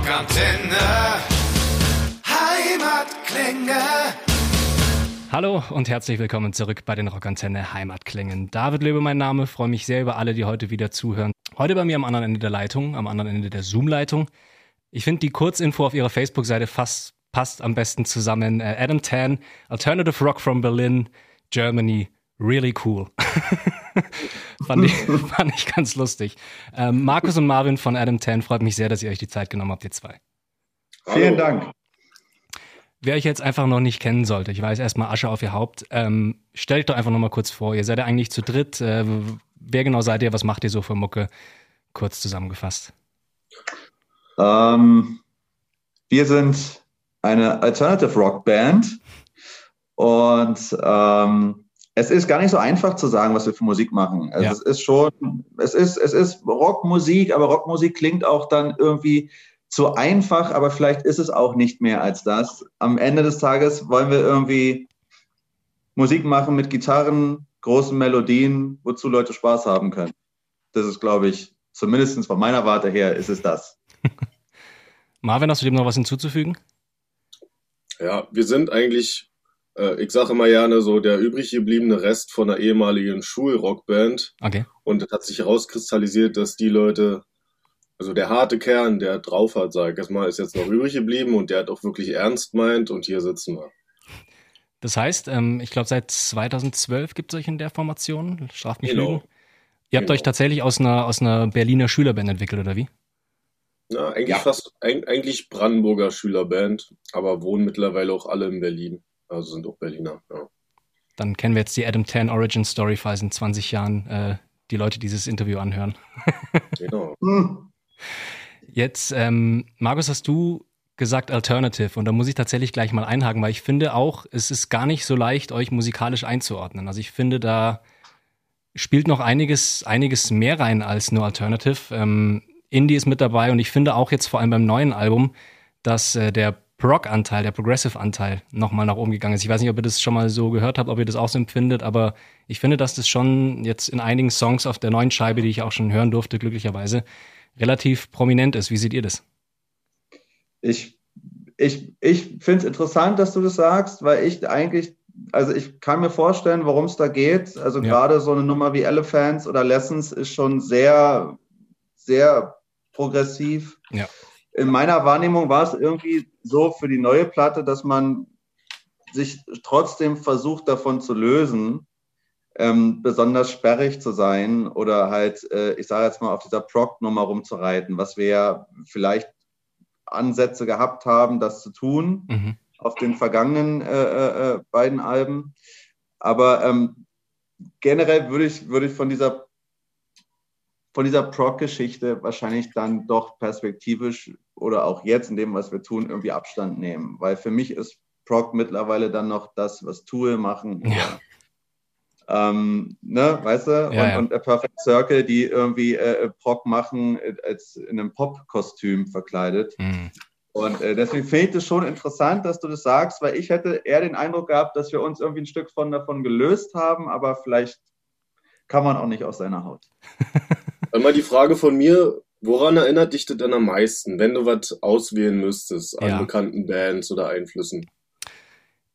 Rockantenne. Heimatklänge. Hallo und herzlich willkommen zurück bei den Rockantenne Heimatklängen. David Löbe mein Name, freue mich sehr über alle, die heute wieder zuhören. Heute bei mir am anderen Ende der Leitung, am anderen Ende der Zoom-Leitung. Ich finde die Kurzinfo auf ihrer Facebook-Seite fast passt am besten zusammen. Äh, Adam Tan, Alternative Rock from Berlin, Germany, really cool. fand, ich, fand ich ganz lustig. Ähm, Markus und Marvin von Adam Tan, freut mich sehr, dass ihr euch die Zeit genommen habt, ihr zwei. Vielen Dank. Wer euch jetzt einfach noch nicht kennen sollte, ich weiß erstmal Asche auf ihr Haupt, ähm, stellt euch doch einfach nochmal kurz vor. Ihr seid ja eigentlich zu dritt. Äh, wer genau seid ihr? Was macht ihr so für Mucke? Kurz zusammengefasst. Ähm, wir sind eine Alternative Rock Band und ähm, es ist gar nicht so einfach zu sagen, was wir für Musik machen. Also Ja. es ist schon, es ist, es ist Rockmusik, aber Rockmusik klingt auch dann irgendwie zu einfach, aber vielleicht ist es auch nicht mehr als das. Am Ende des Tages wollen wir irgendwie Musik machen mit Gitarren, großen Melodien, wozu Leute Spaß haben können. Das ist, glaube ich, zumindest von meiner Warte her, ist es das. Marvin, hast du dem noch was hinzuzufügen? Ja, wir sind eigentlich, ich sage immer gerne so, der übrig gebliebene Rest von einer ehemaligen Schulrockband. Okay. Und es hat sich herauskristallisiert, dass die Leute, also der harte Kern, der drauf hat, sag ich jetzt mal, ist jetzt noch übrig geblieben und der hat auch wirklich ernst meint und hier sitzen wir. Das heißt, ähm, ich glaube, seit 2012 gibt es euch in der Formation. Straft mich Genau. Lügen. Ihr habt Genau. euch tatsächlich aus einer, aus einer Berliner Schülerband entwickelt, oder wie? Na, eigentlich Ja. fast, eig- eigentlich Brandenburger Schülerband, aber wohnen mittlerweile auch alle in Berlin. Also sind auch Berliner, ja. Dann kennen wir jetzt die Adam 10 Origin Story, falls in 20 Jahren äh, die Leute dieses Interview anhören. Genau. Jetzt, ähm, Markus, hast du gesagt Alternative und da muss ich tatsächlich gleich mal einhaken, weil ich finde auch, es ist gar nicht so leicht, euch musikalisch einzuordnen. Also ich finde, da spielt noch einiges, einiges mehr rein als nur Alternative. Ähm, Indie ist mit dabei und ich finde auch jetzt vor allem beim neuen Album, dass äh, der Prog-Anteil, der Progressive-Anteil nochmal nach oben gegangen ist. Ich weiß nicht, ob ihr das schon mal so gehört habt, ob ihr das auch so empfindet, aber ich finde, dass das schon jetzt in einigen Songs auf der neuen Scheibe, die ich auch schon hören durfte, glücklicherweise, relativ prominent ist. Wie seht ihr das? Ich, ich, ich finde es interessant, dass du das sagst, weil ich eigentlich, also ich kann mir vorstellen, worum es da geht. Also Ja. gerade so eine Nummer wie Elephants oder Lessons ist schon sehr, sehr progressiv. Ja. In meiner Wahrnehmung war es irgendwie so für die neue Platte, dass man sich trotzdem versucht davon zu lösen, ähm, besonders sperrig zu sein oder halt, äh, ich sage jetzt mal, auf dieser Prog-Nummer rumzureiten, was wir ja vielleicht Ansätze gehabt haben, das zu tun Mhm. auf den vergangenen äh, äh, beiden Alben. Aber ähm, generell würde ich, würde ich von dieser, von dieser Prog-Geschichte wahrscheinlich dann doch perspektivisch oder auch jetzt in dem, was wir tun, irgendwie Abstand nehmen. Weil für mich ist Prog mittlerweile dann noch das, was Tool machen. Ja. Ähm, ne, weißt du? Ja, und, ja. und A Perfect Circle, die irgendwie äh, Prog machen, äh, als in einem Pop-Kostüm verkleidet. Mhm. Und äh, deswegen finde ich das schon interessant, dass du das sagst, weil ich hätte eher den Eindruck gehabt, dass wir uns irgendwie ein Stück von davon gelöst haben, aber vielleicht kann man auch nicht aus seiner Haut. Einmal die Frage von mir, woran erinnert dich das denn am meisten, wenn du was auswählen müsstest an Ja. bekannten Bands oder Einflüssen?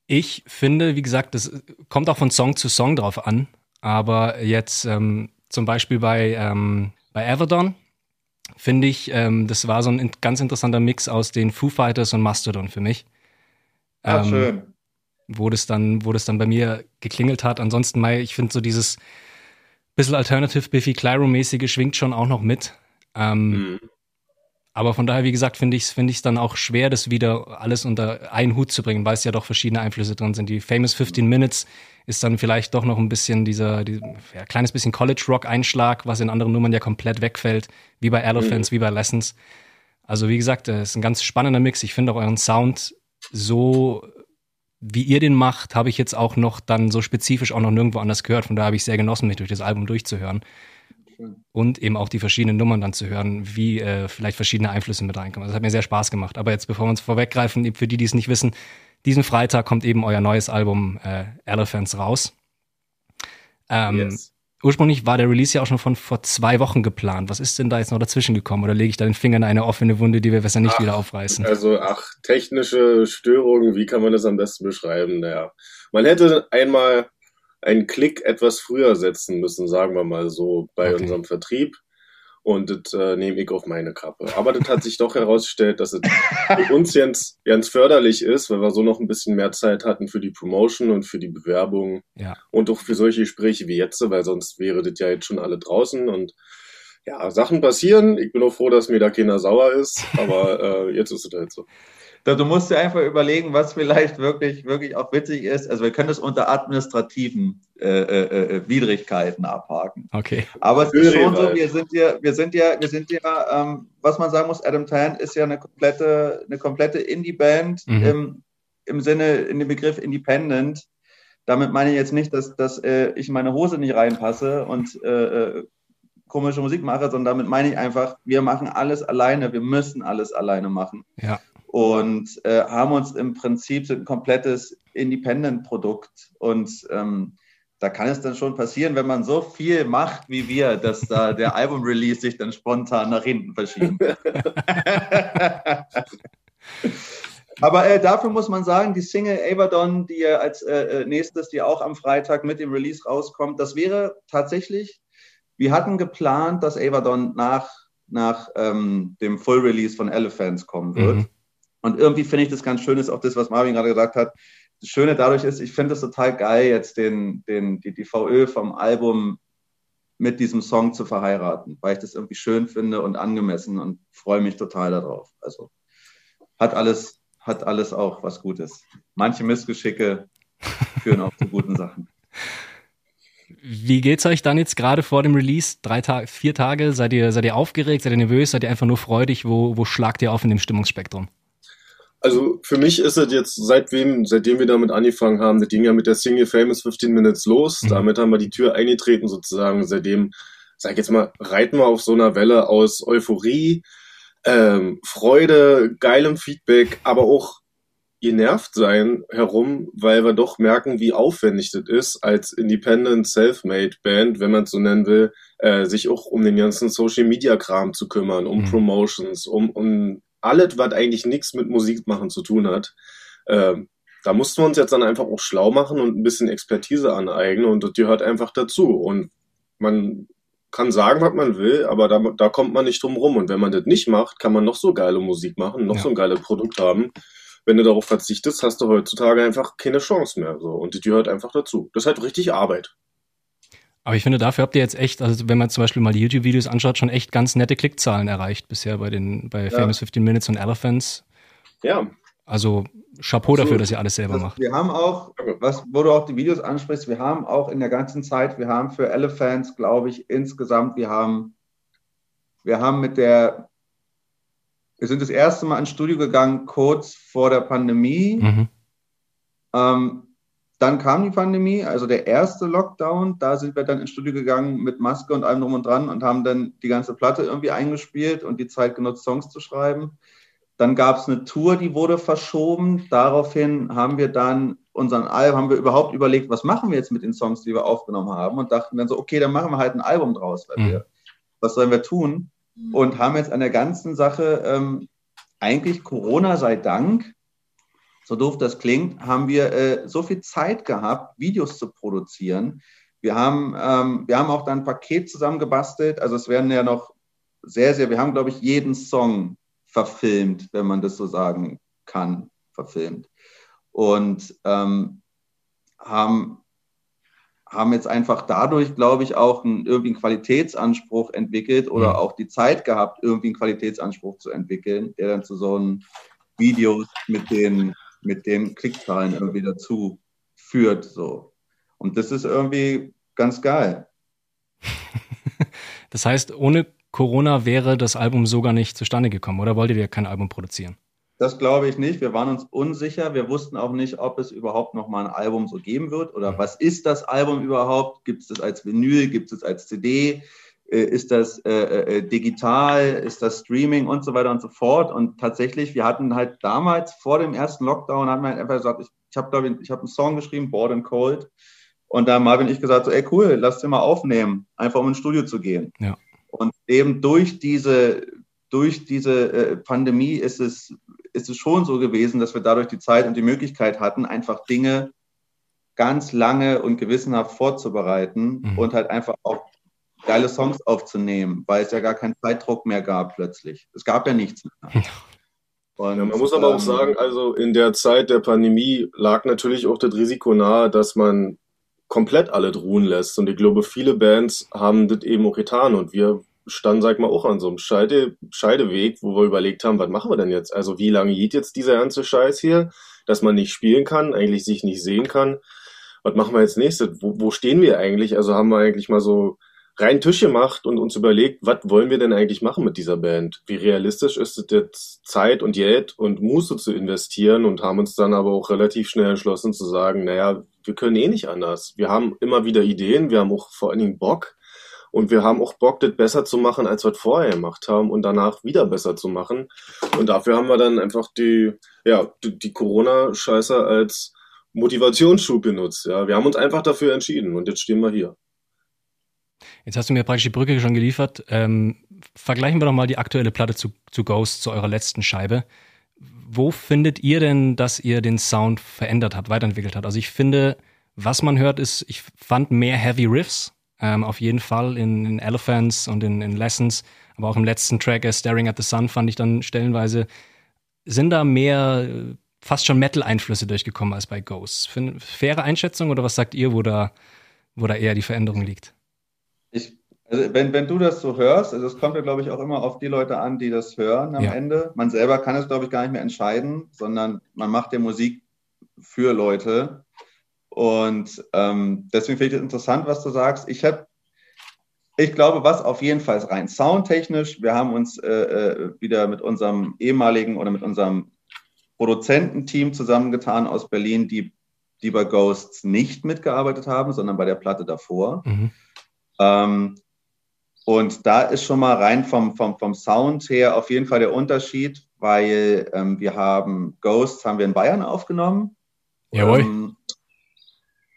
Ich finde, wie gesagt, das kommt auch von Song zu Song drauf an. Aber jetzt ähm, zum Beispiel bei, ähm, bei Everdon finde ich, ähm, das war so ein in- ganz interessanter Mix aus den Foo Fighters und Mastodon für mich. Ah, Ähm, schön. wo das dann, wo das dann bei mir geklingelt hat. Ansonsten mal, ich finde so dieses bisschen Alternative Biffy Clyro-mäßige schwingt schon auch noch mit. Ähm, Mhm. Aber von daher, wie gesagt, finde ich es finde ich's dann auch schwer, das wieder alles unter einen Hut zu bringen, weil es ja doch verschiedene Einflüsse drin sind. Die Famous 15 Minutes ist dann vielleicht doch noch ein bisschen dieser, dieser ja, kleines bisschen College-Rock-Einschlag, was in anderen Nummern ja komplett wegfällt, wie bei Elephants, wie bei Lessons. Also wie gesagt, es ist ein ganz spannender Mix. Ich finde auch euren Sound so, wie ihr den macht, habe ich jetzt auch noch dann so spezifisch auch noch nirgendwo anders gehört. Von daher habe ich sehr genossen, mich durch das Album durchzuhören. Und eben auch die verschiedenen Nummern dann zu hören, wie äh, vielleicht verschiedene Einflüsse mit reinkommen. Das hat mir sehr Spaß gemacht. Aber jetzt, bevor wir uns vorweggreifen, für die, die es nicht wissen, diesen Freitag kommt eben euer neues Album äh, Elephants raus. Ähm, Yes. Ursprünglich war der Release ja auch schon von vor zwei Wochen geplant. Was ist denn da jetzt noch dazwischen gekommen? Oder lege ich da den Finger in eine offene Wunde, die wir besser nicht ach, wieder aufreißen? Also, ach, technische Störungen, wie kann man das am besten beschreiben? Naja, man hätte einmal einen Klick etwas früher setzen müssen, sagen wir mal so, bei okay. unserem Vertrieb. Und das äh, nehme ich auf meine Kappe. Aber das hat sich doch herausgestellt, dass es für uns jetzt ganz förderlich ist, weil wir so noch ein bisschen mehr Zeit hatten für die Promotion und für die Bewerbung. Ja. Und auch für solche Gespräche wie jetzt, weil sonst wäre das ja jetzt schon alle draußen. Und ja, Sachen passieren. Ich bin auch froh, dass mir da keiner sauer ist. Aber äh, jetzt ist es halt so. Du musst dir einfach überlegen, was vielleicht wirklich, wirklich auch witzig ist. Also wir können das unter administrativen äh, äh, äh Widrigkeiten abhaken. Okay. Aber es ist schon so, wir sind ja, wir sind ja, wir sind ja, ähm, was man sagen muss, Adam Tan ist ja eine komplette, eine komplette Indie-Band mhm. im, im Sinne, in dem Begriff Independent. Damit meine ich jetzt nicht, dass, dass äh, ich meine Hose nicht reinpasse und äh, äh, komische Musik mache, sondern damit meine ich einfach, wir machen alles alleine, wir müssen alles alleine machen. Ja und äh, haben uns im Prinzip ein komplettes Independent-Produkt. Und ähm, da kann es dann schon passieren, wenn man so viel macht wie wir, dass da der Album-Release sich dann spontan nach hinten verschiebt. Aber äh, dafür muss man sagen, die Single Abaddon, die ja als äh, äh, nächstes, die auch am Freitag mit dem Release rauskommt, das wäre tatsächlich, wir hatten geplant, dass Abaddon nach, nach ähm, dem Full Release von Elephants kommen wird. Mhm. Und irgendwie finde ich das ganz schön, ist auch das, was Marvin gerade gesagt hat. Das Schöne dadurch ist, ich finde es total geil, jetzt den, den, die, die VÖ vom Album mit diesem Song zu verheiraten, weil ich das irgendwie schön finde und angemessen und freue mich total darauf. Also hat alles, hat alles auch was Gutes. Manche Missgeschicke führen auch zu guten Sachen. Wie geht's euch dann jetzt gerade vor dem Release? Drei Tage, vier Tage? Seid ihr, seid ihr aufgeregt? Seid ihr nervös? Seid ihr einfach nur freudig? Wo, wo schlagt ihr auf in dem Stimmungsspektrum? Also für mich ist es jetzt, seitdem, seitdem wir damit angefangen haben, das ging ja mit der Single Famous 15 Minutes los. Mhm. Damit haben wir die Tür eingetreten sozusagen. Seitdem, sag ich jetzt mal, reiten wir auf so einer Welle aus Euphorie, ähm, Freude, geilem Feedback, aber auch genervt sein herum, weil wir doch merken, wie aufwendig das ist, als Independent Self-Made Band, wenn man es so nennen will, äh, sich auch um den ganzen Social Media Kram zu kümmern, um mhm. Promotions, um, um alles, was eigentlich nichts mit Musik machen zu tun hat. Ähm, da mussten wir uns jetzt dann einfach auch schlau machen und ein bisschen Expertise aneignen und das gehört einfach dazu. Und man kann sagen, was man will, aber da, da kommt man nicht drum rum. Und wenn man das nicht macht, kann man noch so geile Musik machen, noch ja. so ein geiles Produkt haben. Wenn du darauf verzichtest, hast du heutzutage einfach keine Chance mehr. So. Und das gehört einfach dazu. Das ist halt richtig Arbeit. Aber ich finde, dafür habt ihr jetzt echt, also wenn man zum Beispiel mal die YouTube-Videos anschaut, schon echt ganz nette Klickzahlen erreicht bisher bei den bei ja. Famous 15 Minutes und Elephants. Ja. Also Chapeau dafür, dass ihr alles selber also macht. Wir haben auch, was, wo du auch die Videos ansprichst, wir haben auch in der ganzen Zeit, wir haben für Elephants, glaube ich, insgesamt, wir haben, wir haben mit der, wir sind das erste Mal ins Studio gegangen, kurz vor der Pandemie. Mhm. Ähm, dann kam die Pandemie, also der erste Lockdown. Da sind wir dann ins Studio gegangen mit Maske und allem drum und dran und haben dann die ganze Platte irgendwie eingespielt und die Zeit genutzt, Songs zu schreiben. Dann gab es eine Tour, die wurde verschoben. Daraufhin haben wir dann unseren Album, haben wir überhaupt überlegt, was machen wir jetzt mit den Songs, die wir aufgenommen haben und dachten dann so, okay, dann machen wir halt ein Album draus, weil mhm. wir, was sollen wir tun? Und haben jetzt an der ganzen Sache ähm, eigentlich Corona sei Dank so doof das klingt, haben wir äh, so viel Zeit gehabt, Videos zu produzieren. Wir haben, ähm, wir haben auch dann ein Paket zusammengebastelt. Also es werden ja noch sehr, sehr, wir haben, glaube ich, jeden Song verfilmt, wenn man das so sagen kann, verfilmt. Und ähm, haben, haben jetzt einfach dadurch, glaube ich, auch einen, irgendwie einen Qualitätsanspruch entwickelt oder mhm. auch die Zeit gehabt, irgendwie einen Qualitätsanspruch zu entwickeln, der dann zu so einem Videos mit den mit den Klickzahlen irgendwie dazu führt. So. Und das ist irgendwie ganz geil. das heißt, ohne Corona wäre das Album so gar nicht zustande gekommen, oder wolltet ihr kein Album produzieren? Das glaube ich nicht. Wir waren uns unsicher. Wir wussten auch nicht, ob es überhaupt noch mal ein Album so geben wird oder mhm. was ist das Album überhaupt? Gibt es das als Vinyl? Gibt es das als CD? Äh, ist das äh, äh, digital, ist das Streaming und so weiter und so fort. Und tatsächlich, wir hatten halt damals vor dem ersten Lockdown, haben wir halt einfach gesagt, ich, ich habe, glaube ich, ich habe einen Song geschrieben, Bored and Cold. Und da Marvin und ich gesagt, so, ey cool, lass dir mal aufnehmen, einfach um ins Studio zu gehen. Ja. Und eben durch diese, durch diese äh, Pandemie ist es, ist es schon so gewesen, dass wir dadurch die Zeit und die Möglichkeit hatten, einfach Dinge ganz lange und gewissenhaft vorzubereiten mhm. und halt einfach auch geile Songs aufzunehmen, weil es ja gar keinen Zeitdruck mehr gab plötzlich. Es gab ja nichts mehr. Und, ja, man muss aber ähm, auch sagen, also in der Zeit der Pandemie lag natürlich auch das Risiko nahe, dass man komplett alle ruhen lässt. Und ich glaube, viele Bands haben das eben auch getan. Und wir standen, sag mal, auch an so einem Scheide, Scheideweg, wo wir überlegt haben, was machen wir denn jetzt? Also wie lange geht jetzt dieser ganze Scheiß hier, dass man nicht spielen kann, eigentlich sich nicht sehen kann? Was machen wir jetzt nächstes? Wo, wo stehen wir eigentlich? Also haben wir eigentlich mal so rein Tisch gemacht und uns überlegt, was wollen wir denn eigentlich machen mit dieser Band? Wie realistisch ist es jetzt, Zeit und Geld und Muße zu investieren und haben uns dann aber auch relativ schnell entschlossen zu sagen, naja, wir können eh nicht anders. Wir haben immer wieder Ideen, wir haben auch vor allen Dingen Bock und wir haben auch Bock, das besser zu machen, als wir es vorher gemacht haben und danach wieder besser zu machen. Und dafür haben wir dann einfach die, ja, die, die Corona-Scheiße als Motivationsschub benutzt. Ja, wir haben uns einfach dafür entschieden und jetzt stehen wir hier. Jetzt hast du mir praktisch die Brücke schon geliefert. Ähm, vergleichen wir doch mal die aktuelle Platte zu, zu Ghost, zu eurer letzten Scheibe. Wo findet ihr denn, dass ihr den Sound verändert habt, weiterentwickelt habt? Also ich finde, was man hört, ist, ich fand mehr Heavy Riffs, ähm, auf jeden Fall in, in Elephants und in, in, Lessons, aber auch im letzten Track, Staring at the Sun, fand ich dann stellenweise, sind da mehr äh, fast schon Metal-Einflüsse durchgekommen als bei Ghost. Faire Einschätzung oder was sagt ihr, wo da, wo da eher die Veränderung liegt? Also wenn, wenn du das so hörst, also es kommt ja, glaube ich, auch immer auf die Leute an, die das hören am ja. Ende. Man selber kann es, glaube ich, gar nicht mehr entscheiden, sondern man macht ja Musik für Leute. Und ähm, deswegen finde ich es interessant, was du sagst. Ich habe, ich glaube, was auf jeden Fall ist rein soundtechnisch. Wir haben uns äh, äh, wieder mit unserem ehemaligen oder mit unserem Produzententeam zusammengetan aus Berlin, die, die bei Ghosts nicht mitgearbeitet haben, sondern bei der Platte davor. Mhm. Ähm, und da ist schon mal rein vom, vom, vom Sound her auf jeden Fall der Unterschied, weil ähm, wir haben Ghosts haben wir in Bayern aufgenommen. Jawohl. Ähm,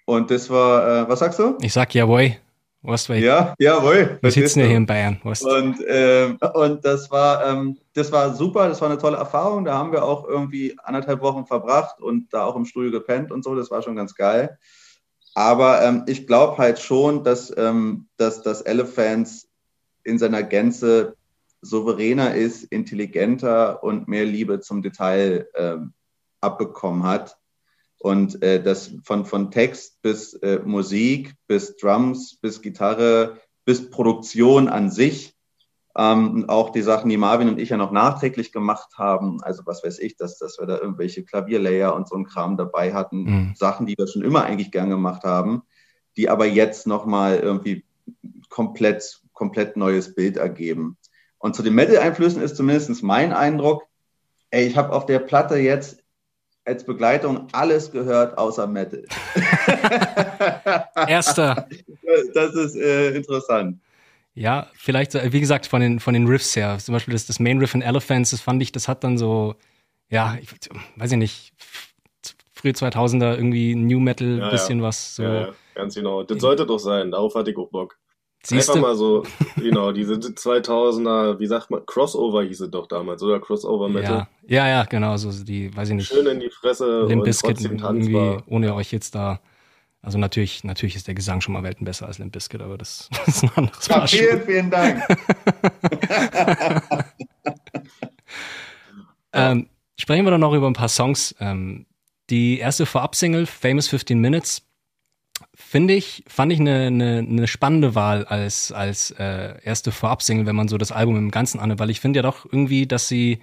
und das war, äh, was sagst du? Ich sag jawohl. Was Ja, jawohl. Wir sitzen ja hier in Bayern. Ost. Und, äh, und das war, ähm, das war super, das war eine tolle Erfahrung. Da haben wir auch irgendwie anderthalb Wochen verbracht und da auch im Studio gepennt und so. Das war schon ganz geil. Aber ähm, ich glaube halt schon, dass, ähm, dass das Elephants in seiner Gänze souveräner ist, intelligenter und mehr Liebe zum Detail ähm, abbekommen hat. Und äh, das von, von Text bis äh, Musik, bis Drums, bis Gitarre, bis Produktion an sich ähm, auch die Sachen, die Marvin und ich ja noch nachträglich gemacht haben, also was weiß ich, dass, dass wir da irgendwelche Klavierlayer und so ein Kram dabei hatten, mhm. Sachen, die wir schon immer eigentlich gern gemacht haben, die aber jetzt nochmal irgendwie komplett, komplett neues Bild ergeben. Und zu den Metal-Einflüssen ist zumindest mein Eindruck, ey, ich habe auf der Platte jetzt als Begleitung alles gehört außer Metal. Erster. Das ist äh, interessant. Ja, vielleicht, wie gesagt, von den, von den Riffs her. Zum Beispiel das, das Main Riff in Elephants, das fand ich, das hat dann so, ja, ich weiß ich nicht, frühe 2000er irgendwie New Metal, ja, bisschen ja. was. So. Ja, ganz genau. Das sollte doch sein, darauf hatte ich auch Bock. Siehst Einfach mal so, genau, diese 2000er, wie sagt man, Crossover hieß es doch damals, oder? Crossover Metal. Ja, ja, ja genau, so die, weiß ich nicht. Schön in die Fresse Limp Bizkit irgendwie, ohne euch jetzt da also natürlich, natürlich ist der Gesang schon mal Welten besser als Limp Bizkit, aber das, das ist ein anderes ja, Vielen, vielen Dank. ähm, sprechen wir dann noch über ein paar Songs. Ähm, die erste Vorab-Single, Famous 15 Minutes, finde ich, fand ich eine, eine, eine spannende Wahl als, als äh, erste Vorab-Single, wenn man so das Album im Ganzen annimmt, weil ich finde ja doch irgendwie, dass sie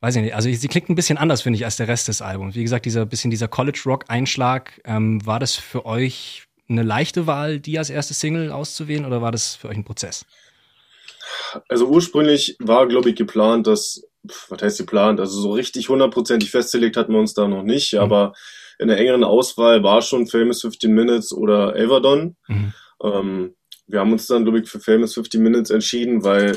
weiß ich nicht, also sie klingt ein bisschen anders, finde ich, als der Rest des Albums. Wie gesagt, dieser bisschen dieser College-Rock-Einschlag, ähm, war das für euch eine leichte Wahl, die als erste Single auszuwählen oder war das für euch ein Prozess? Also ursprünglich war, glaube ich, geplant, dass, was heißt geplant, also so richtig hundertprozentig festgelegt hatten wir uns da noch nicht, mhm. aber in der engeren Auswahl war schon Famous 15 Minutes oder Everdon. Mhm. Ähm, wir haben uns dann, glaube ich, für Famous 15 Minutes entschieden, weil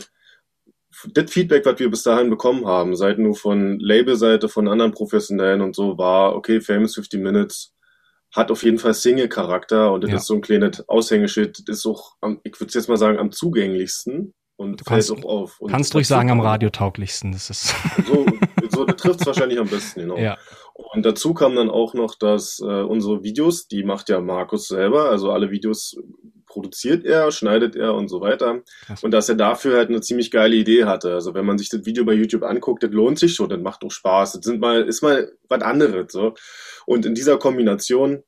das Feedback, was wir bis dahin bekommen haben, seit nur von Labelseite, von anderen Professionellen und so, war, okay, Famous 15 Minutes hat auf jeden Fall Single-Charakter und das Ja. ist so ein kleines Aushängeschild. Das ist auch, am, ich würde jetzt mal sagen, am zugänglichsten und Du kannst- fällt auch auf. Und Kannst ruhig sagen, am radiotauglichsten. Das ist, So, so trifft es wahrscheinlich am besten, genau. ja. Und dazu kam dann auch noch, dass äh, unsere Videos, die macht ja Markus selber, also alle Videos produziert er, schneidet er und so weiter. Krass. Und dass er dafür halt eine ziemlich geile Idee hatte. Also wenn man sich das Video bei YouTube anguckt, das lohnt sich schon, das macht auch Spaß. Das sind mal, ist mal was anderes. So. Und in dieser Kombination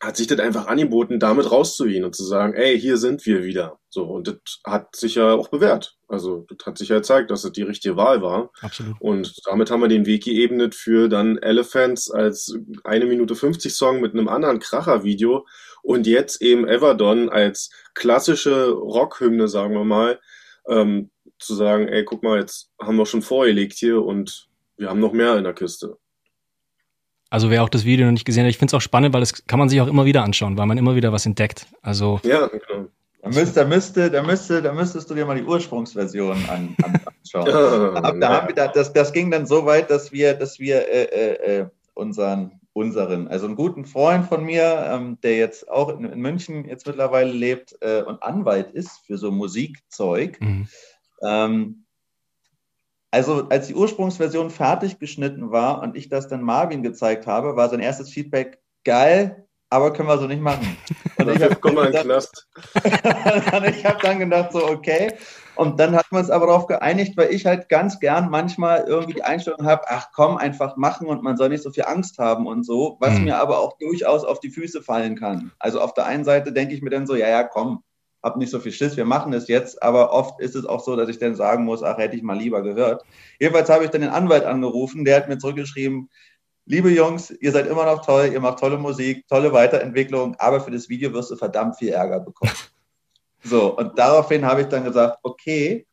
hat sich das einfach angeboten, damit rauszugehen und zu sagen, ey, hier sind wir wieder. So, und das hat sich ja auch bewährt. Also das hat sich ja gezeigt, dass das die richtige Wahl war. Absolut. Und damit haben wir den Weg geebnet für dann Elephants als eine Minute 50 Song mit einem anderen Kracher-Video und jetzt eben Everdon als klassische Rockhymne, sagen wir mal, ähm, zu sagen, ey, guck mal, jetzt haben wir schon vorgelegt hier und wir haben noch mehr in der Kiste. Also wer auch das Video noch nicht gesehen hat, ich finde es auch spannend, weil das kann man sich auch immer wieder anschauen, weil man immer wieder was entdeckt. Also Ja, genau. Da, müsste, da, müsste, da, müsste, da müsstest du dir mal die Ursprungsversion an, an, anschauen. Ja, Ab, da haben wir, da, das, das ging dann so weit, dass wir, dass wir äh, äh, äh, unseren, unseren, also einen guten Freund von mir, ähm, der jetzt auch in, in München jetzt mittlerweile lebt äh, und Anwalt ist für so Musikzeug. mhm. Ähm, also als die Ursprungsversion fertig geschnitten war und ich das dann Marvin gezeigt habe, war sein erstes Feedback geil, aber können wir so nicht machen. Und ich habe ich habe dann gedacht, so, okay. Und dann hatten wir uns aber darauf geeinigt, weil ich halt ganz gern manchmal irgendwie die Einstellung habe, ach komm, einfach machen und man soll nicht so viel Angst haben und so, was Mhm. mir aber auch durchaus auf die Füße fallen kann. Also auf der einen Seite denke ich mir dann so, ja, ja, komm, hab nicht so viel Schiss, wir machen es jetzt, aber oft ist es auch so, dass ich dann sagen muss, ach, hätte ich mal lieber gehört. Jedenfalls habe ich dann den Anwalt angerufen, der hat mir zurückgeschrieben, liebe Jungs, ihr seid immer noch toll, ihr macht tolle Musik, tolle Weiterentwicklung, aber für das Video wirst du verdammt viel Ärger bekommen. So, und daraufhin habe ich dann gesagt, okay,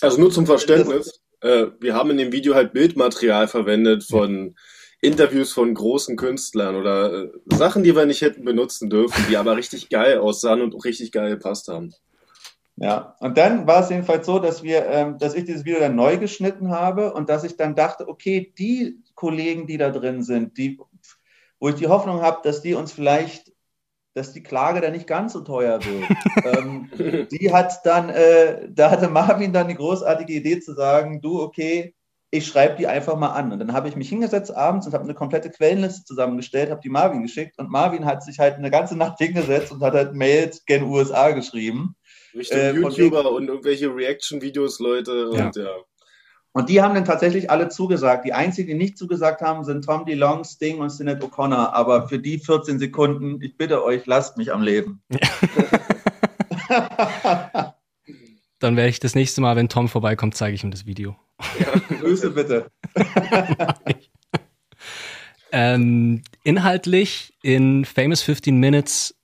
Also nur zum Verständnis, äh, wir haben in dem Video halt Bildmaterial verwendet von Interviews von großen Künstlern oder äh, Sachen, die wir nicht hätten benutzen dürfen, die aber richtig geil aussahen und auch richtig geil gepasst haben. ja. Und dann war es jedenfalls so, dass wir, ähm, dass ich dieses Video dann neu geschnitten habe und dass ich dann dachte, okay, die Kollegen, die da drin sind, die, wo ich die Hoffnung habe, dass die uns vielleicht, dass die Klage dann nicht ganz so teuer wird. ähm, die hat dann, äh, da hatte Marvin dann die großartige Idee zu sagen, du, okay, ich schreibe die einfach mal an. Und dann habe ich mich hingesetzt abends und habe eine komplette Quellenliste zusammengestellt, habe die Marvin geschickt und Marvin hat sich halt eine ganze Nacht hingesetzt und hat halt Mails gen USA geschrieben. Richtung Äh, YouTuber und irgendwelche Reaction-Videos, Leute. Ja. Und ja. Und die haben dann tatsächlich alle zugesagt. Die einzigen, die nicht zugesagt haben, sind Tom DeLong, Sting und Sinead O'Connor. Aber für die 14 Sekunden, ich bitte euch, lasst mich am Leben. Dann werde ich das nächste Mal, wenn Tom vorbeikommt, zeige ich ihm das Video. Grüße bitte. Ähm, inhaltlich in Famous 15 Minutes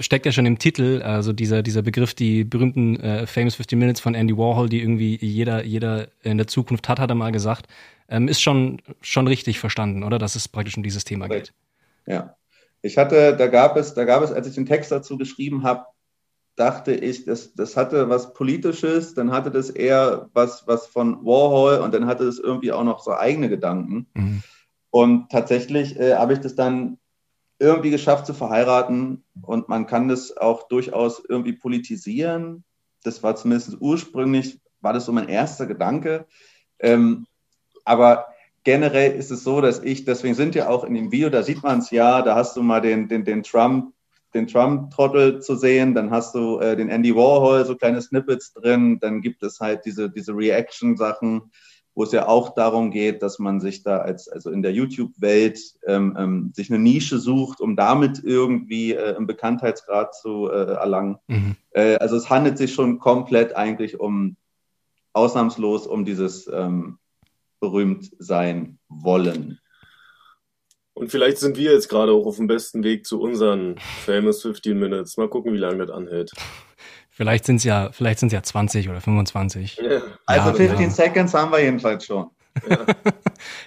steckt ja schon im Titel, also dieser, dieser Begriff, die berühmten äh, Famous 15 Minutes von Andy Warhol, die irgendwie jeder, jeder in der Zukunft hat, hat er mal gesagt, ähm, ist schon, schon richtig verstanden, oder? Dass es praktisch um dieses Thema geht. Ja. Ich hatte, da gab es, da gab es, als ich den Text dazu geschrieben habe, dachte ich, das, das hatte was Politisches, dann hatte das eher was, was von Warhol und dann hatte es irgendwie auch noch so eigene Gedanken. Mhm. Und tatsächlich äh, habe ich das dann irgendwie geschafft zu verheiraten und man kann das auch durchaus irgendwie politisieren. Das war zumindest ursprünglich, war das so mein erster Gedanke. Ähm, aber generell ist es so, dass ich, deswegen sind ja auch in dem Video, da sieht man es ja, da hast du mal den, den, den Trump, den Trump-Trottel zu sehen, dann hast du äh, den Andy Warhol, so kleine Snippets drin, dann gibt es halt diese, diese Reaction-Sachen, wo es ja auch darum geht, dass man sich da als, also in der YouTube-Welt ähm, ähm, sich eine Nische sucht, um damit irgendwie äh, einen Bekanntheitsgrad zu äh, erlangen. Mhm. Äh, also es handelt sich schon komplett eigentlich um, ausnahmslos um dieses ähm, berühmt sein wollen. Und vielleicht sind wir jetzt gerade auch auf dem besten Weg zu unseren Famous 15 Minutes. Mal gucken, wie lange das anhält. Vielleicht sind es ja, vielleicht sind ja 20 oder 25. Ja. Also Ja, 15 genau. Seconds haben wir jedenfalls schon.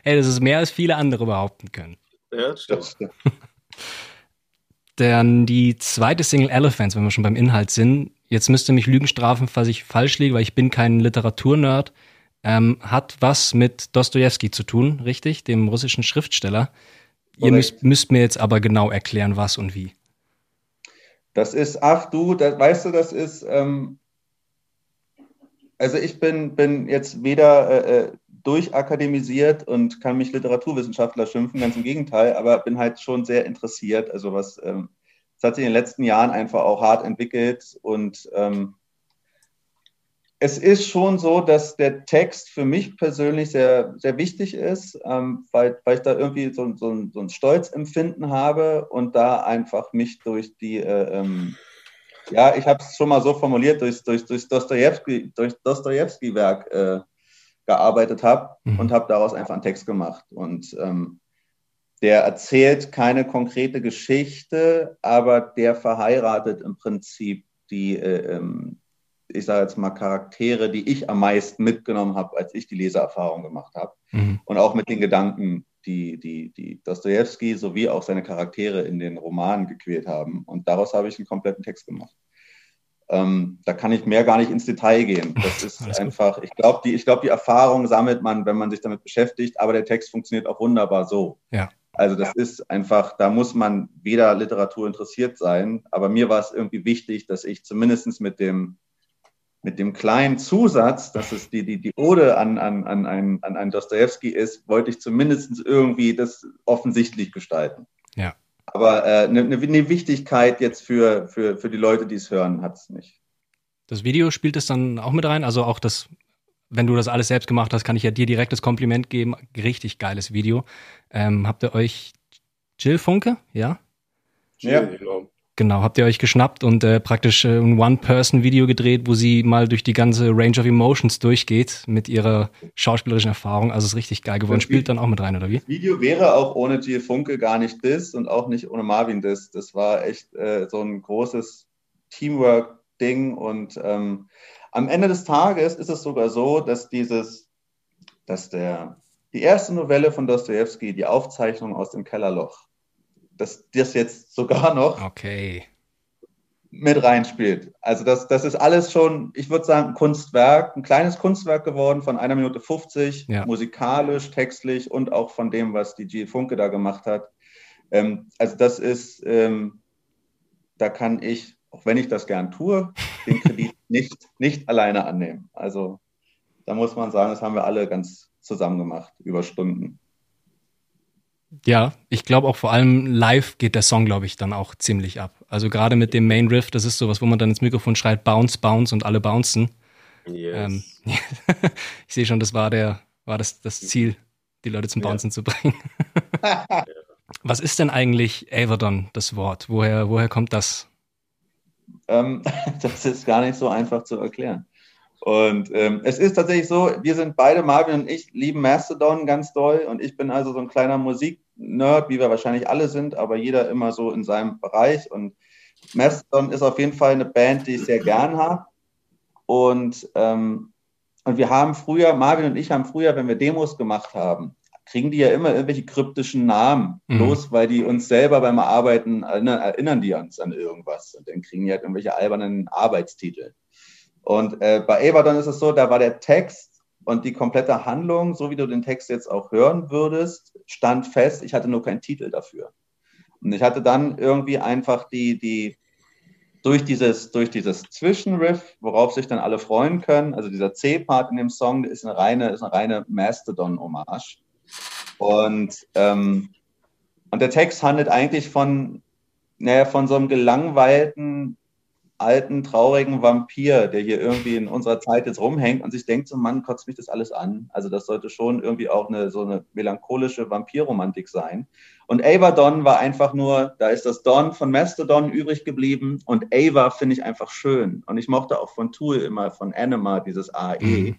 Hey, das ist mehr als viele andere behaupten können. Ja, stimmt. Das stimmt. Dann die zweite Single Elephants, wenn wir schon beim Inhalt sind. Jetzt müsste mich Lügen strafen, falls ich falsch liege, weil ich bin kein Literaturnerd. Ähm, hat was mit Dostoevsky zu tun, richtig? Dem russischen Schriftsteller. Ihr müsst, müsst, mir jetzt aber genau erklären, was und wie. Das ist, ach du, das, weißt du, das ist, ähm, also ich bin, bin jetzt weder äh, äh, durchakademisiert und kann mich Literaturwissenschaftler schimpfen, ganz im Gegenteil, aber bin halt schon sehr interessiert. Also was, ähm, das hat sich in den letzten Jahren einfach auch hart entwickelt und ähm, es ist schon so, dass der Text für mich persönlich sehr, sehr wichtig ist, ähm, weil, weil ich da irgendwie so, so, so ein Stolzempfinden habe und da einfach mich durch die, äh, ähm, ja, ich habe es schon mal so formuliert, durch, durch, durch Dostoevsky, durch Dostoevsky-Werk äh, gearbeitet habe mhm. und habe daraus einfach einen Text gemacht. Und ähm, der erzählt keine konkrete Geschichte, aber der verheiratet im Prinzip die, äh, ähm, ich sage jetzt mal, Charaktere, die ich am meisten mitgenommen habe, als ich die Leseerfahrung gemacht habe. Mhm. Und auch mit den Gedanken, die, die, die Dostoevsky sowie auch seine Charaktere in den Romanen gequält haben. Und daraus habe ich einen kompletten Text gemacht. Ähm, da kann ich mehr gar nicht ins Detail gehen. Das ist einfach, ich glaube, die, glaub, die Erfahrung sammelt man, wenn man sich damit beschäftigt, aber der Text funktioniert auch wunderbar so. Ja. Also das ist einfach, da muss man weder Literatur interessiert sein, aber mir war es irgendwie wichtig, dass ich zumindest mit dem mit dem kleinen Zusatz, dass es die, die, die Ode an, an, an, einen, an einen Dostoevsky ist, wollte ich zumindest irgendwie das offensichtlich gestalten. Ja. Aber eine äh, ne, ne Wichtigkeit jetzt für, für, für die Leute, die es hören, hat es nicht. Das Video spielt es dann auch mit rein? Also auch das, wenn du das alles selbst gemacht hast, kann ich ja dir direkt das Kompliment geben. Richtig geiles Video. Ähm, habt ihr euch Jill Funke? Ja? Jill, ja, genau. Habt ihr euch geschnappt und äh, praktisch äh, ein One-Person-Video gedreht, wo sie mal durch die ganze Range of Emotions durchgeht mit ihrer schauspielerischen Erfahrung. Also ist richtig geil geworden. Spielt dann auch mit rein, oder wie? Das Video wäre auch ohne Jill Funke gar nicht das und auch nicht ohne Marvin das. Das war echt äh, so ein großes Teamwork-Ding und ähm, am Ende des Tages ist es sogar so, dass dieses, dass der, die erste Novelle von Dostoevsky, die Aufzeichnung aus dem Kellerloch, dass das jetzt sogar noch okay. mit reinspielt. Also das, das ist alles schon, ich würde sagen, ein Kunstwerk, ein kleines Kunstwerk geworden von einer Minute 50, ja. musikalisch, textlich und auch von dem, was die G. Funke da gemacht hat. Ähm, also das ist, ähm, da kann ich, auch wenn ich das gern tue, den Kredit nicht, nicht alleine annehmen. Also da muss man sagen, das haben wir alle ganz zusammen gemacht, über Stunden. Ja, ich glaube auch vor allem live geht der Song, glaube ich, dann auch ziemlich ab. Also gerade mit dem Main Riff, das ist sowas, wo man dann ins Mikrofon schreit, bounce, bounce und alle bouncen. Yes. Ähm, ich sehe schon, das war der, war das, das Ziel, die Leute zum Bouncen ja. zu bringen. Was ist denn eigentlich Averdon, das Wort? Woher, woher kommt das? Ähm, das ist gar nicht so einfach zu erklären. Und ähm, es ist tatsächlich so, wir sind beide, Marvin und ich, lieben Mastodon ganz doll. Und ich bin also so ein kleiner Musiknerd, wie wir wahrscheinlich alle sind, aber jeder immer so in seinem Bereich. Und Mastodon ist auf jeden Fall eine Band, die ich sehr gern habe. Und, ähm, und wir haben früher, Marvin und ich haben früher, wenn wir Demos gemacht haben, kriegen die ja immer irgendwelche kryptischen Namen, mhm. bloß weil die uns selber beim Arbeiten erinnern, erinnern die uns an irgendwas. Und dann kriegen die halt irgendwelche albernen Arbeitstitel. Und äh, bei Abaddon ist es so, da war der Text und die komplette Handlung, so wie du den Text jetzt auch hören würdest, stand fest. Ich hatte nur keinen Titel dafür. Und ich hatte dann irgendwie einfach die, die, durch dieses, durch dieses Zwischenriff, worauf sich dann alle freuen können, also dieser C-Part in dem Song ist eine reine, ist eine reine Mastodon-Hommage. Und, ähm, und der Text handelt eigentlich von, naja, von so einem gelangweilten alten, traurigen Vampir, der hier irgendwie in unserer Zeit jetzt rumhängt und sich denkt, so Mann, kotzt mich das alles an. Also das sollte schon irgendwie auch eine so eine melancholische Vampirromantik sein. Und Ava Don war einfach nur, da ist das Don von Mastodon übrig geblieben und Ava finde ich einfach schön. Und ich mochte auch von Tool immer, von Anima, dieses AE. Mhm.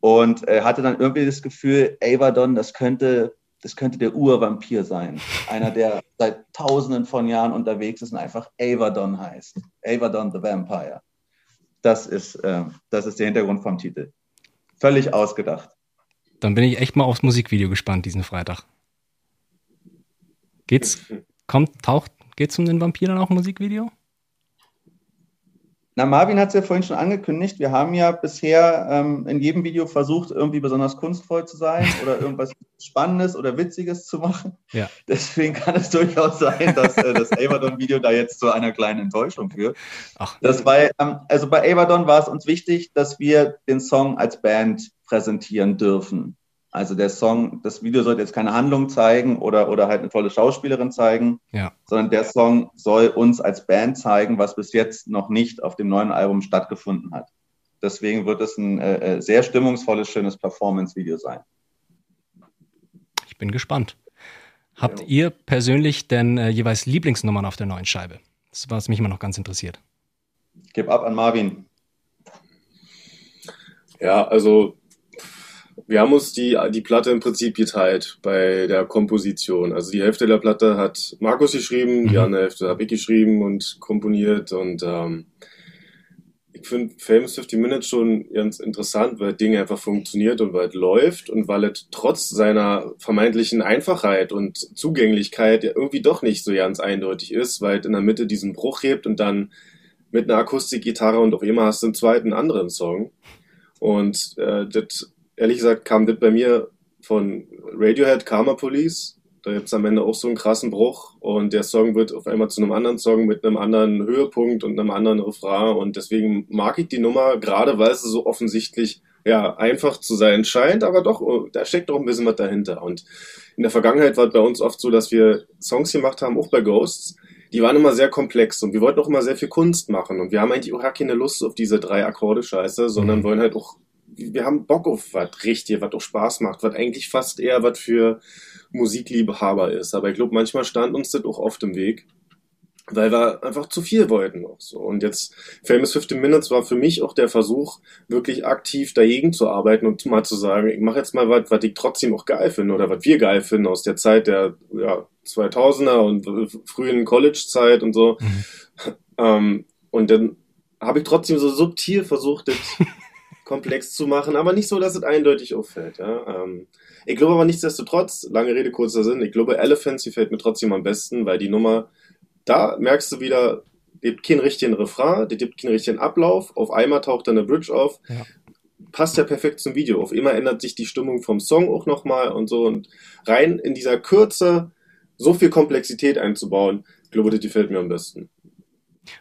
Und äh, hatte dann irgendwie das Gefühl, Ava Don, das könnte das könnte der Urvampir sein. Einer, der seit tausenden von Jahren unterwegs ist und einfach Avadon heißt. Avadon the Vampire. Das ist, äh, das ist der Hintergrund vom Titel. Völlig ausgedacht. Dann bin ich echt mal aufs Musikvideo gespannt diesen Freitag. Geht's, kommt, taucht, geht's um den Vampir dann auch ein Musikvideo? Na, Marvin hat es ja vorhin schon angekündigt. Wir haben ja bisher ähm, in jedem Video versucht, irgendwie besonders kunstvoll zu sein oder irgendwas Spannendes oder Witziges zu machen. Ja. Deswegen kann es durchaus sein, dass äh, das Avadon-Video da jetzt zu einer kleinen Enttäuschung führt. Ach. Das war, ähm, also bei Avadon war es uns wichtig, dass wir den Song als Band präsentieren dürfen. Also der Song, das Video sollte jetzt keine Handlung zeigen oder, oder halt eine tolle Schauspielerin zeigen, ja. sondern der Song soll uns als Band zeigen, was bis jetzt noch nicht auf dem neuen Album stattgefunden hat. Deswegen wird es ein äh, äh sehr stimmungsvolles, schönes Performance-Video sein. Ich bin gespannt. Habt ja. ihr persönlich denn äh, jeweils Lieblingsnummern auf der neuen Scheibe? Das war was mich immer noch ganz interessiert. Ich gebe ab an Marvin. Ja, also wir haben uns die, die Platte im Prinzip geteilt bei der Komposition. Also die Hälfte der Platte hat Markus geschrieben, mhm. die andere Hälfte habe ich geschrieben und komponiert. Und ähm, ich finde Famous 50 Minutes schon ganz interessant, weil das Ding einfach funktioniert und weil es läuft und weil es trotz seiner vermeintlichen Einfachheit und Zugänglichkeit ja irgendwie doch nicht so ganz eindeutig ist, weil es in der Mitte diesen Bruch hebt und dann mit einer Akustikgitarre und auf immer hast du einen zweiten anderen Song. Und äh, das ehrlich gesagt kam das bei mir von Radiohead Karma Police. Da gibt es am Ende auch so einen krassen Bruch und der Song wird auf einmal zu einem anderen Song mit einem anderen Höhepunkt und einem anderen Refrain und deswegen mag ich die Nummer, gerade weil sie so offensichtlich ja, einfach zu sein scheint, aber doch, da steckt doch ein bisschen was dahinter. Und in der Vergangenheit war es bei uns oft so, dass wir Songs gemacht haben, auch bei Ghosts, die waren immer sehr komplex und wir wollten auch immer sehr viel Kunst machen und wir haben eigentlich auch gar keine Lust auf diese drei Akkorde Scheiße, sondern mhm. wollen halt auch wir haben Bock auf was richtig, was auch Spaß macht, was eigentlich fast eher was für Musikliebhaber ist. Aber ich glaube, manchmal stand uns das auch oft im Weg, weil wir einfach zu viel wollten noch so. Und jetzt Famous 15 Minutes war für mich auch der Versuch, wirklich aktiv dagegen zu arbeiten und mal zu sagen, ich mache jetzt mal was, was ich trotzdem auch geil finde oder was wir geil finden aus der Zeit der ja, 2000er und frühen College-Zeit und so. Mhm. Ähm, und dann habe ich trotzdem so subtil versucht, das komplex zu machen, aber nicht so, dass es eindeutig auffällt. Ja? Ähm, ich glaube aber nichtsdestotrotz, lange Rede, kurzer Sinn, ich glaube Elephants, die fällt mir trotzdem am besten, weil die Nummer, da merkst du wieder, die gibt keinen richtigen Refrain, die gibt keinen richtigen Ablauf, auf einmal taucht dann eine Bridge auf, ja. passt ja perfekt zum Video, auf immer ändert sich die Stimmung vom Song auch nochmal und so und rein in dieser Kürze so viel Komplexität einzubauen, ich glaube, die fällt mir am besten.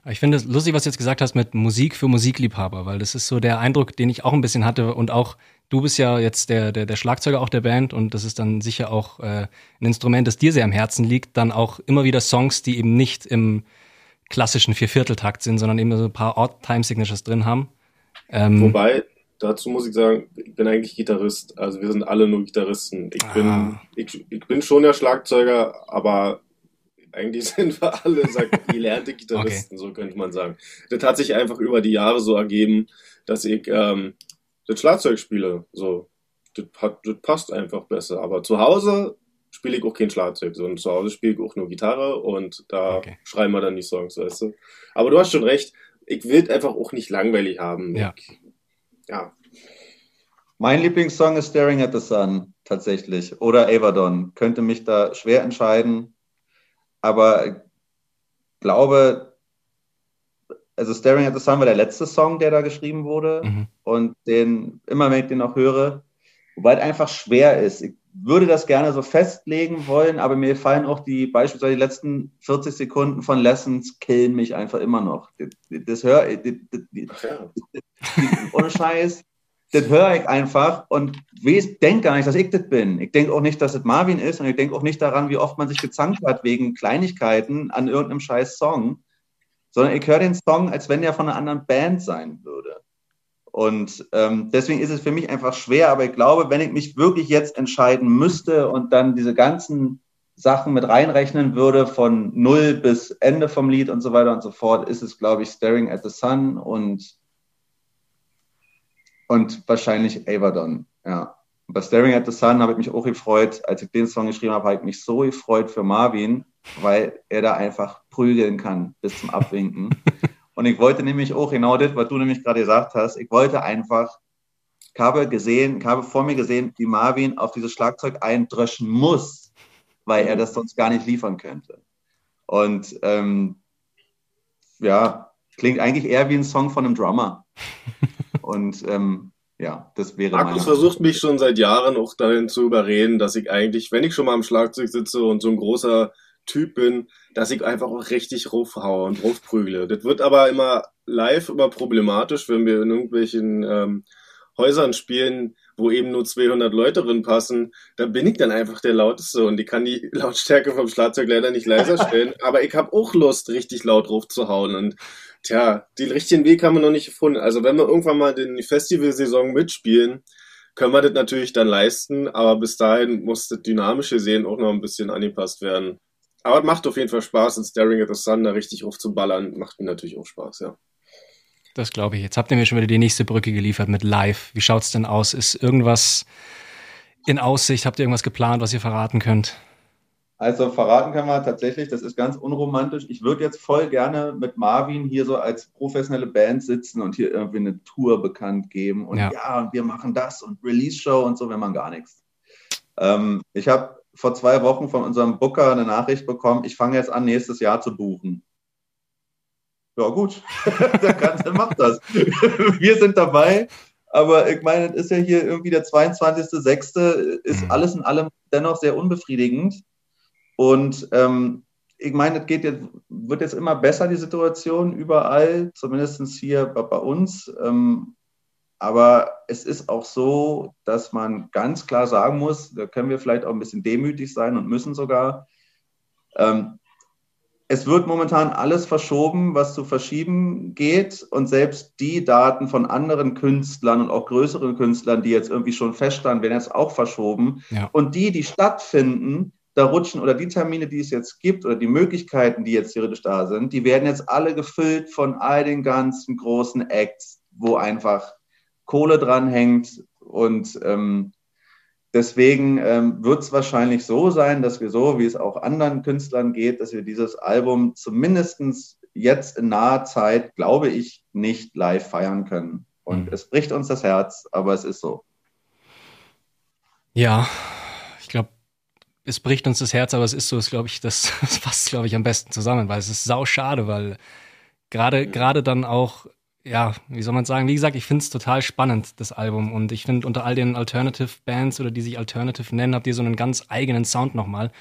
Ich finde es lustig, was du jetzt gesagt hast mit Musik für Musikliebhaber, weil das ist so der Eindruck, den ich auch ein bisschen hatte und auch du bist ja jetzt der, der, der Schlagzeuger auch der Band und das ist dann sicher auch äh, ein Instrument, das dir sehr am Herzen liegt, dann auch immer wieder Songs, die eben nicht im klassischen Viervierteltakt sind, sondern eben so ein paar Odd-Time-Signatures drin haben. Ähm, Wobei, dazu muss ich sagen, ich bin eigentlich Gitarrist, also wir sind alle nur Gitarristen. Ich, ah. bin, ich, ich bin schon der Schlagzeuger, aber eigentlich sind wir alle gelernte Gitarristen, okay. so könnte man sagen. Das hat sich einfach über die Jahre so ergeben, dass ich ähm, das Schlagzeug spiele. So, das, hat, das passt einfach besser. Aber zu Hause spiele ich auch kein Schlagzeug, sondern zu Hause spiele ich auch nur Gitarre und da okay. schreiben wir dann die Songs, weißt du. Aber du hast schon recht, ich will einfach auch nicht langweilig haben. Ja. Ich, ja. Mein Lieblingssong ist Staring at the Sun, tatsächlich. Oder Avadon. Könnte mich da schwer entscheiden aber glaube, also Staring at the Sun war der letzte Song, der da geschrieben wurde. Mhm. Und den, immer wenn ich den auch höre, wobei es einfach schwer ist. Ich würde das gerne so festlegen wollen, aber mir fallen auch die, beispielsweise die letzten 40 Sekunden von Lessons killen mich einfach immer noch. Das, das hör, das, das, ohne Scheiß, das höre ich einfach und ich denke gar nicht, dass ich das bin. Ich denke auch nicht, dass es Marvin ist und ich denke auch nicht daran, wie oft man sich gezankt hat wegen Kleinigkeiten an irgendeinem scheiß Song, sondern ich höre den Song, als wenn er von einer anderen Band sein würde. Und ähm, deswegen ist es für mich einfach schwer, aber ich glaube, wenn ich mich wirklich jetzt entscheiden müsste und dann diese ganzen Sachen mit reinrechnen würde, von null bis Ende vom Lied und so weiter und so fort, ist es, glaube ich, Staring at the Sun und und wahrscheinlich Avadon, ja. Und bei Staring at the Sun habe ich mich auch gefreut, als ich den Song geschrieben habe, habe ich mich so gefreut für Marvin, weil er da einfach prügeln kann bis zum Abwinken. und ich wollte nämlich auch genau das, was du nämlich gerade gesagt hast, ich wollte einfach, ich habe gesehen, ich habe vor mir gesehen, wie Marvin auf dieses Schlagzeug eindröschen muss, weil er das sonst gar nicht liefern könnte. Und ähm, ja, klingt eigentlich eher wie ein Song von einem Drummer. Und ähm, ja, das wäre Markus versucht mich schon seit Jahren auch dahin zu überreden, dass ich eigentlich, wenn ich schon mal am Schlagzeug sitze und so ein großer Typ bin, dass ich einfach auch richtig raufhaue und raufprügle. Das wird aber immer live immer problematisch, wenn wir in irgendwelchen ähm, Häusern spielen, wo eben nur 200 Leute drin passen, da bin ich dann einfach der Lauteste und ich kann die Lautstärke vom Schlagzeug leider nicht leiser stellen, aber ich habe auch Lust, richtig laut draufzuhauen und tja, den richtigen Weg haben wir noch nicht gefunden. Also wenn wir irgendwann mal die Festivalsaison mitspielen, können wir das natürlich dann leisten, aber bis dahin muss das dynamische Sehen auch noch ein bisschen angepasst werden. Aber es macht auf jeden Fall Spaß, in Staring at the Sun da richtig aufzuballern, macht mir natürlich auch Spaß, ja. Das glaube ich. Jetzt habt ihr mir schon wieder die nächste Brücke geliefert mit Live. Wie schaut's denn aus? Ist irgendwas in Aussicht? Habt ihr irgendwas geplant, was ihr verraten könnt? Also verraten kann man tatsächlich, das ist ganz unromantisch. Ich würde jetzt voll gerne mit Marvin hier so als professionelle Band sitzen und hier irgendwie eine Tour bekannt geben. Und ja, ja wir machen das und Release-Show und so, wenn man gar nichts. Ähm, ich habe vor zwei Wochen von unserem Booker eine Nachricht bekommen, ich fange jetzt an, nächstes Jahr zu buchen ja gut, der Ganze macht das. Wir sind dabei, aber ich meine, es ist ja hier irgendwie der 22.06. ist mhm. alles in allem dennoch sehr unbefriedigend. Und ähm, ich meine, es geht jetzt, wird jetzt immer besser, die Situation überall, zumindest hier bei, bei uns. Ähm, aber es ist auch so, dass man ganz klar sagen muss, da können wir vielleicht auch ein bisschen demütig sein und müssen sogar, ähm, es wird momentan alles verschoben, was zu verschieben geht. Und selbst die Daten von anderen Künstlern und auch größeren Künstlern, die jetzt irgendwie schon feststanden, werden jetzt auch verschoben. Ja. Und die, die stattfinden, da rutschen oder die Termine, die es jetzt gibt oder die Möglichkeiten, die jetzt theoretisch da sind, die werden jetzt alle gefüllt von all den ganzen großen Acts, wo einfach Kohle dranhängt und ähm, Deswegen ähm, wird es wahrscheinlich so sein, dass wir so, wie es auch anderen Künstlern geht, dass wir dieses Album zumindest jetzt in naher Zeit, glaube ich, nicht live feiern können. Und mhm. es bricht uns das Herz, aber es ist so. Ja, ich glaube, es bricht uns das Herz, aber es ist so, ist, glaube ich, das, das fasst, glaube ich, am besten zusammen, weil es ist sau schade, weil gerade, gerade dann auch ja, wie soll man sagen? Wie gesagt, ich finde es total spannend, das Album. Und ich finde, unter all den Alternative Bands oder die sich Alternative nennen, habt ihr so einen ganz eigenen Sound nochmal.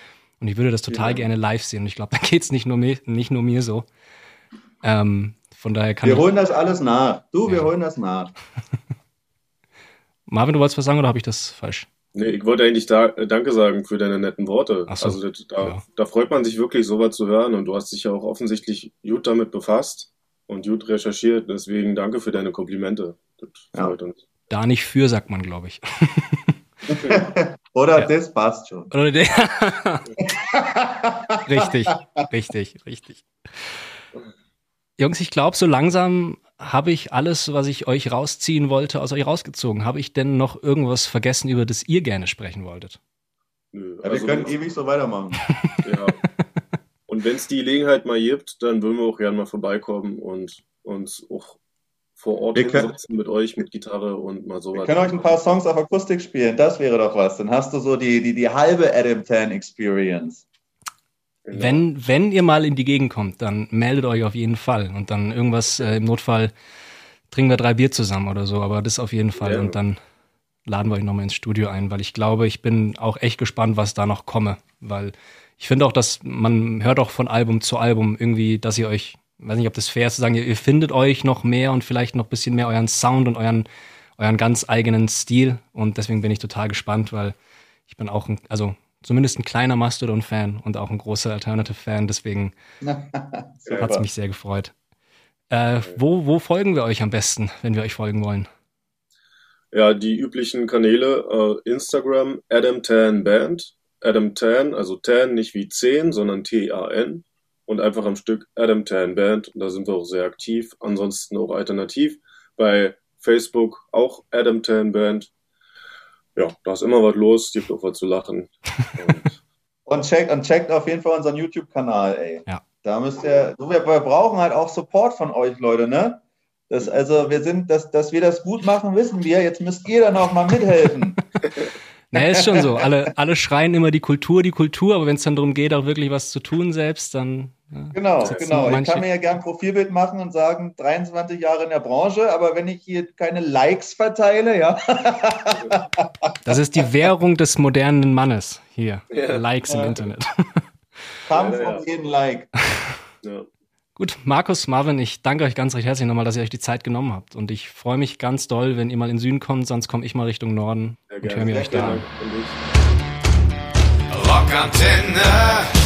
Und ich würde das total ja. gerne live sehen. Und ich glaube, da geht es nicht, nur mir, nicht nur mir so. Ähm, von daher kann Wir holen das alles nach. Du, ja. wir holen das nach. Marvin, du wolltest was sagen oder habe ich das falsch? Nee, ich wollte eigentlich da, äh, Danke sagen für deine netten Worte. So. Also da, ja. da freut man sich wirklich, sowas zu hören. Und du hast dich ja auch offensichtlich gut damit befasst und gut recherchiert. Deswegen danke für deine Komplimente. Das freut ja. uns. Da nicht für, sagt man, glaube ich. Oder ja. das passt schon. Richtig, richtig, richtig. Jungs, ich glaube, so langsam habe ich alles, was ich euch rausziehen wollte, aus euch rausgezogen. Habe ich denn noch irgendwas vergessen, über das ihr gerne sprechen wolltet? Nö, also wir können ewig so weitermachen. ja. Und wenn es die Gelegenheit mal gibt, dann würden wir auch gerne mal vorbeikommen und uns auch vor Ort hinsetzen mit euch, mit Gitarre und mal so weiter. Wir können euch ein paar Songs auf Akustik spielen, das wäre doch was. Dann hast du so die, die, die halbe Adam 10 Experience. Genau. Wenn, wenn ihr mal in die Gegend kommt, dann meldet euch auf jeden Fall. Und dann irgendwas, äh, im Notfall trinken wir drei Bier zusammen oder so, aber das auf jeden Fall. Ja. Und dann laden wir euch nochmal ins Studio ein, weil ich glaube, ich bin auch echt gespannt, was da noch komme. Weil ich finde auch, dass man hört auch von Album zu Album irgendwie, dass ihr euch, weiß nicht, ob das fair ist zu sagen, ihr, ihr findet euch noch mehr und vielleicht noch ein bisschen mehr euren Sound und euren, euren ganz eigenen Stil. Und deswegen bin ich total gespannt, weil ich bin auch ein, also zumindest ein kleiner Mastodon-Fan und auch ein großer Alternative-Fan. Deswegen hat es mich sehr gefreut. Äh, wo, wo folgen wir euch am besten, wenn wir euch folgen wollen? Ja, die üblichen Kanäle, äh, Instagram, Adam Tan Band, Adam Tan, also Tan nicht wie 10, sondern T-A-N und einfach am Stück Adam Tan Band. Und da sind wir auch sehr aktiv. Ansonsten auch alternativ bei Facebook auch Adam Tan Band. Ja, da ist immer was los, gibt auch was zu lachen. Und, und, checkt, und checkt auf jeden Fall unseren YouTube-Kanal, ey. Ja. Da müsst ihr, wir, wir brauchen halt auch Support von euch, Leute, ne? Das, also wir sind, dass, dass wir das gut machen, wissen wir. Jetzt müsst ihr dann auch mal mithelfen. Naja, ist schon so. Alle, alle schreien immer die Kultur, die Kultur, aber wenn es dann darum geht, auch wirklich was zu tun selbst, dann Genau, genau. Ich kann mir ja gern ein Profilbild machen und sagen, 23 Jahre in der Branche, aber wenn ich hier keine Likes verteile, ja. Das ist die Währung des modernen Mannes hier. Ja. Likes ja. im Internet. Kampf ja, um jeden Like. Ja. Gut, Markus, Marvin, ich danke euch ganz recht herzlich nochmal, dass ihr euch die Zeit genommen habt. Und ich freue mich ganz doll, wenn ihr mal in den Süden kommt, sonst komme ich mal Richtung Norden Sehr und höre mir euch da an. Rockantenne.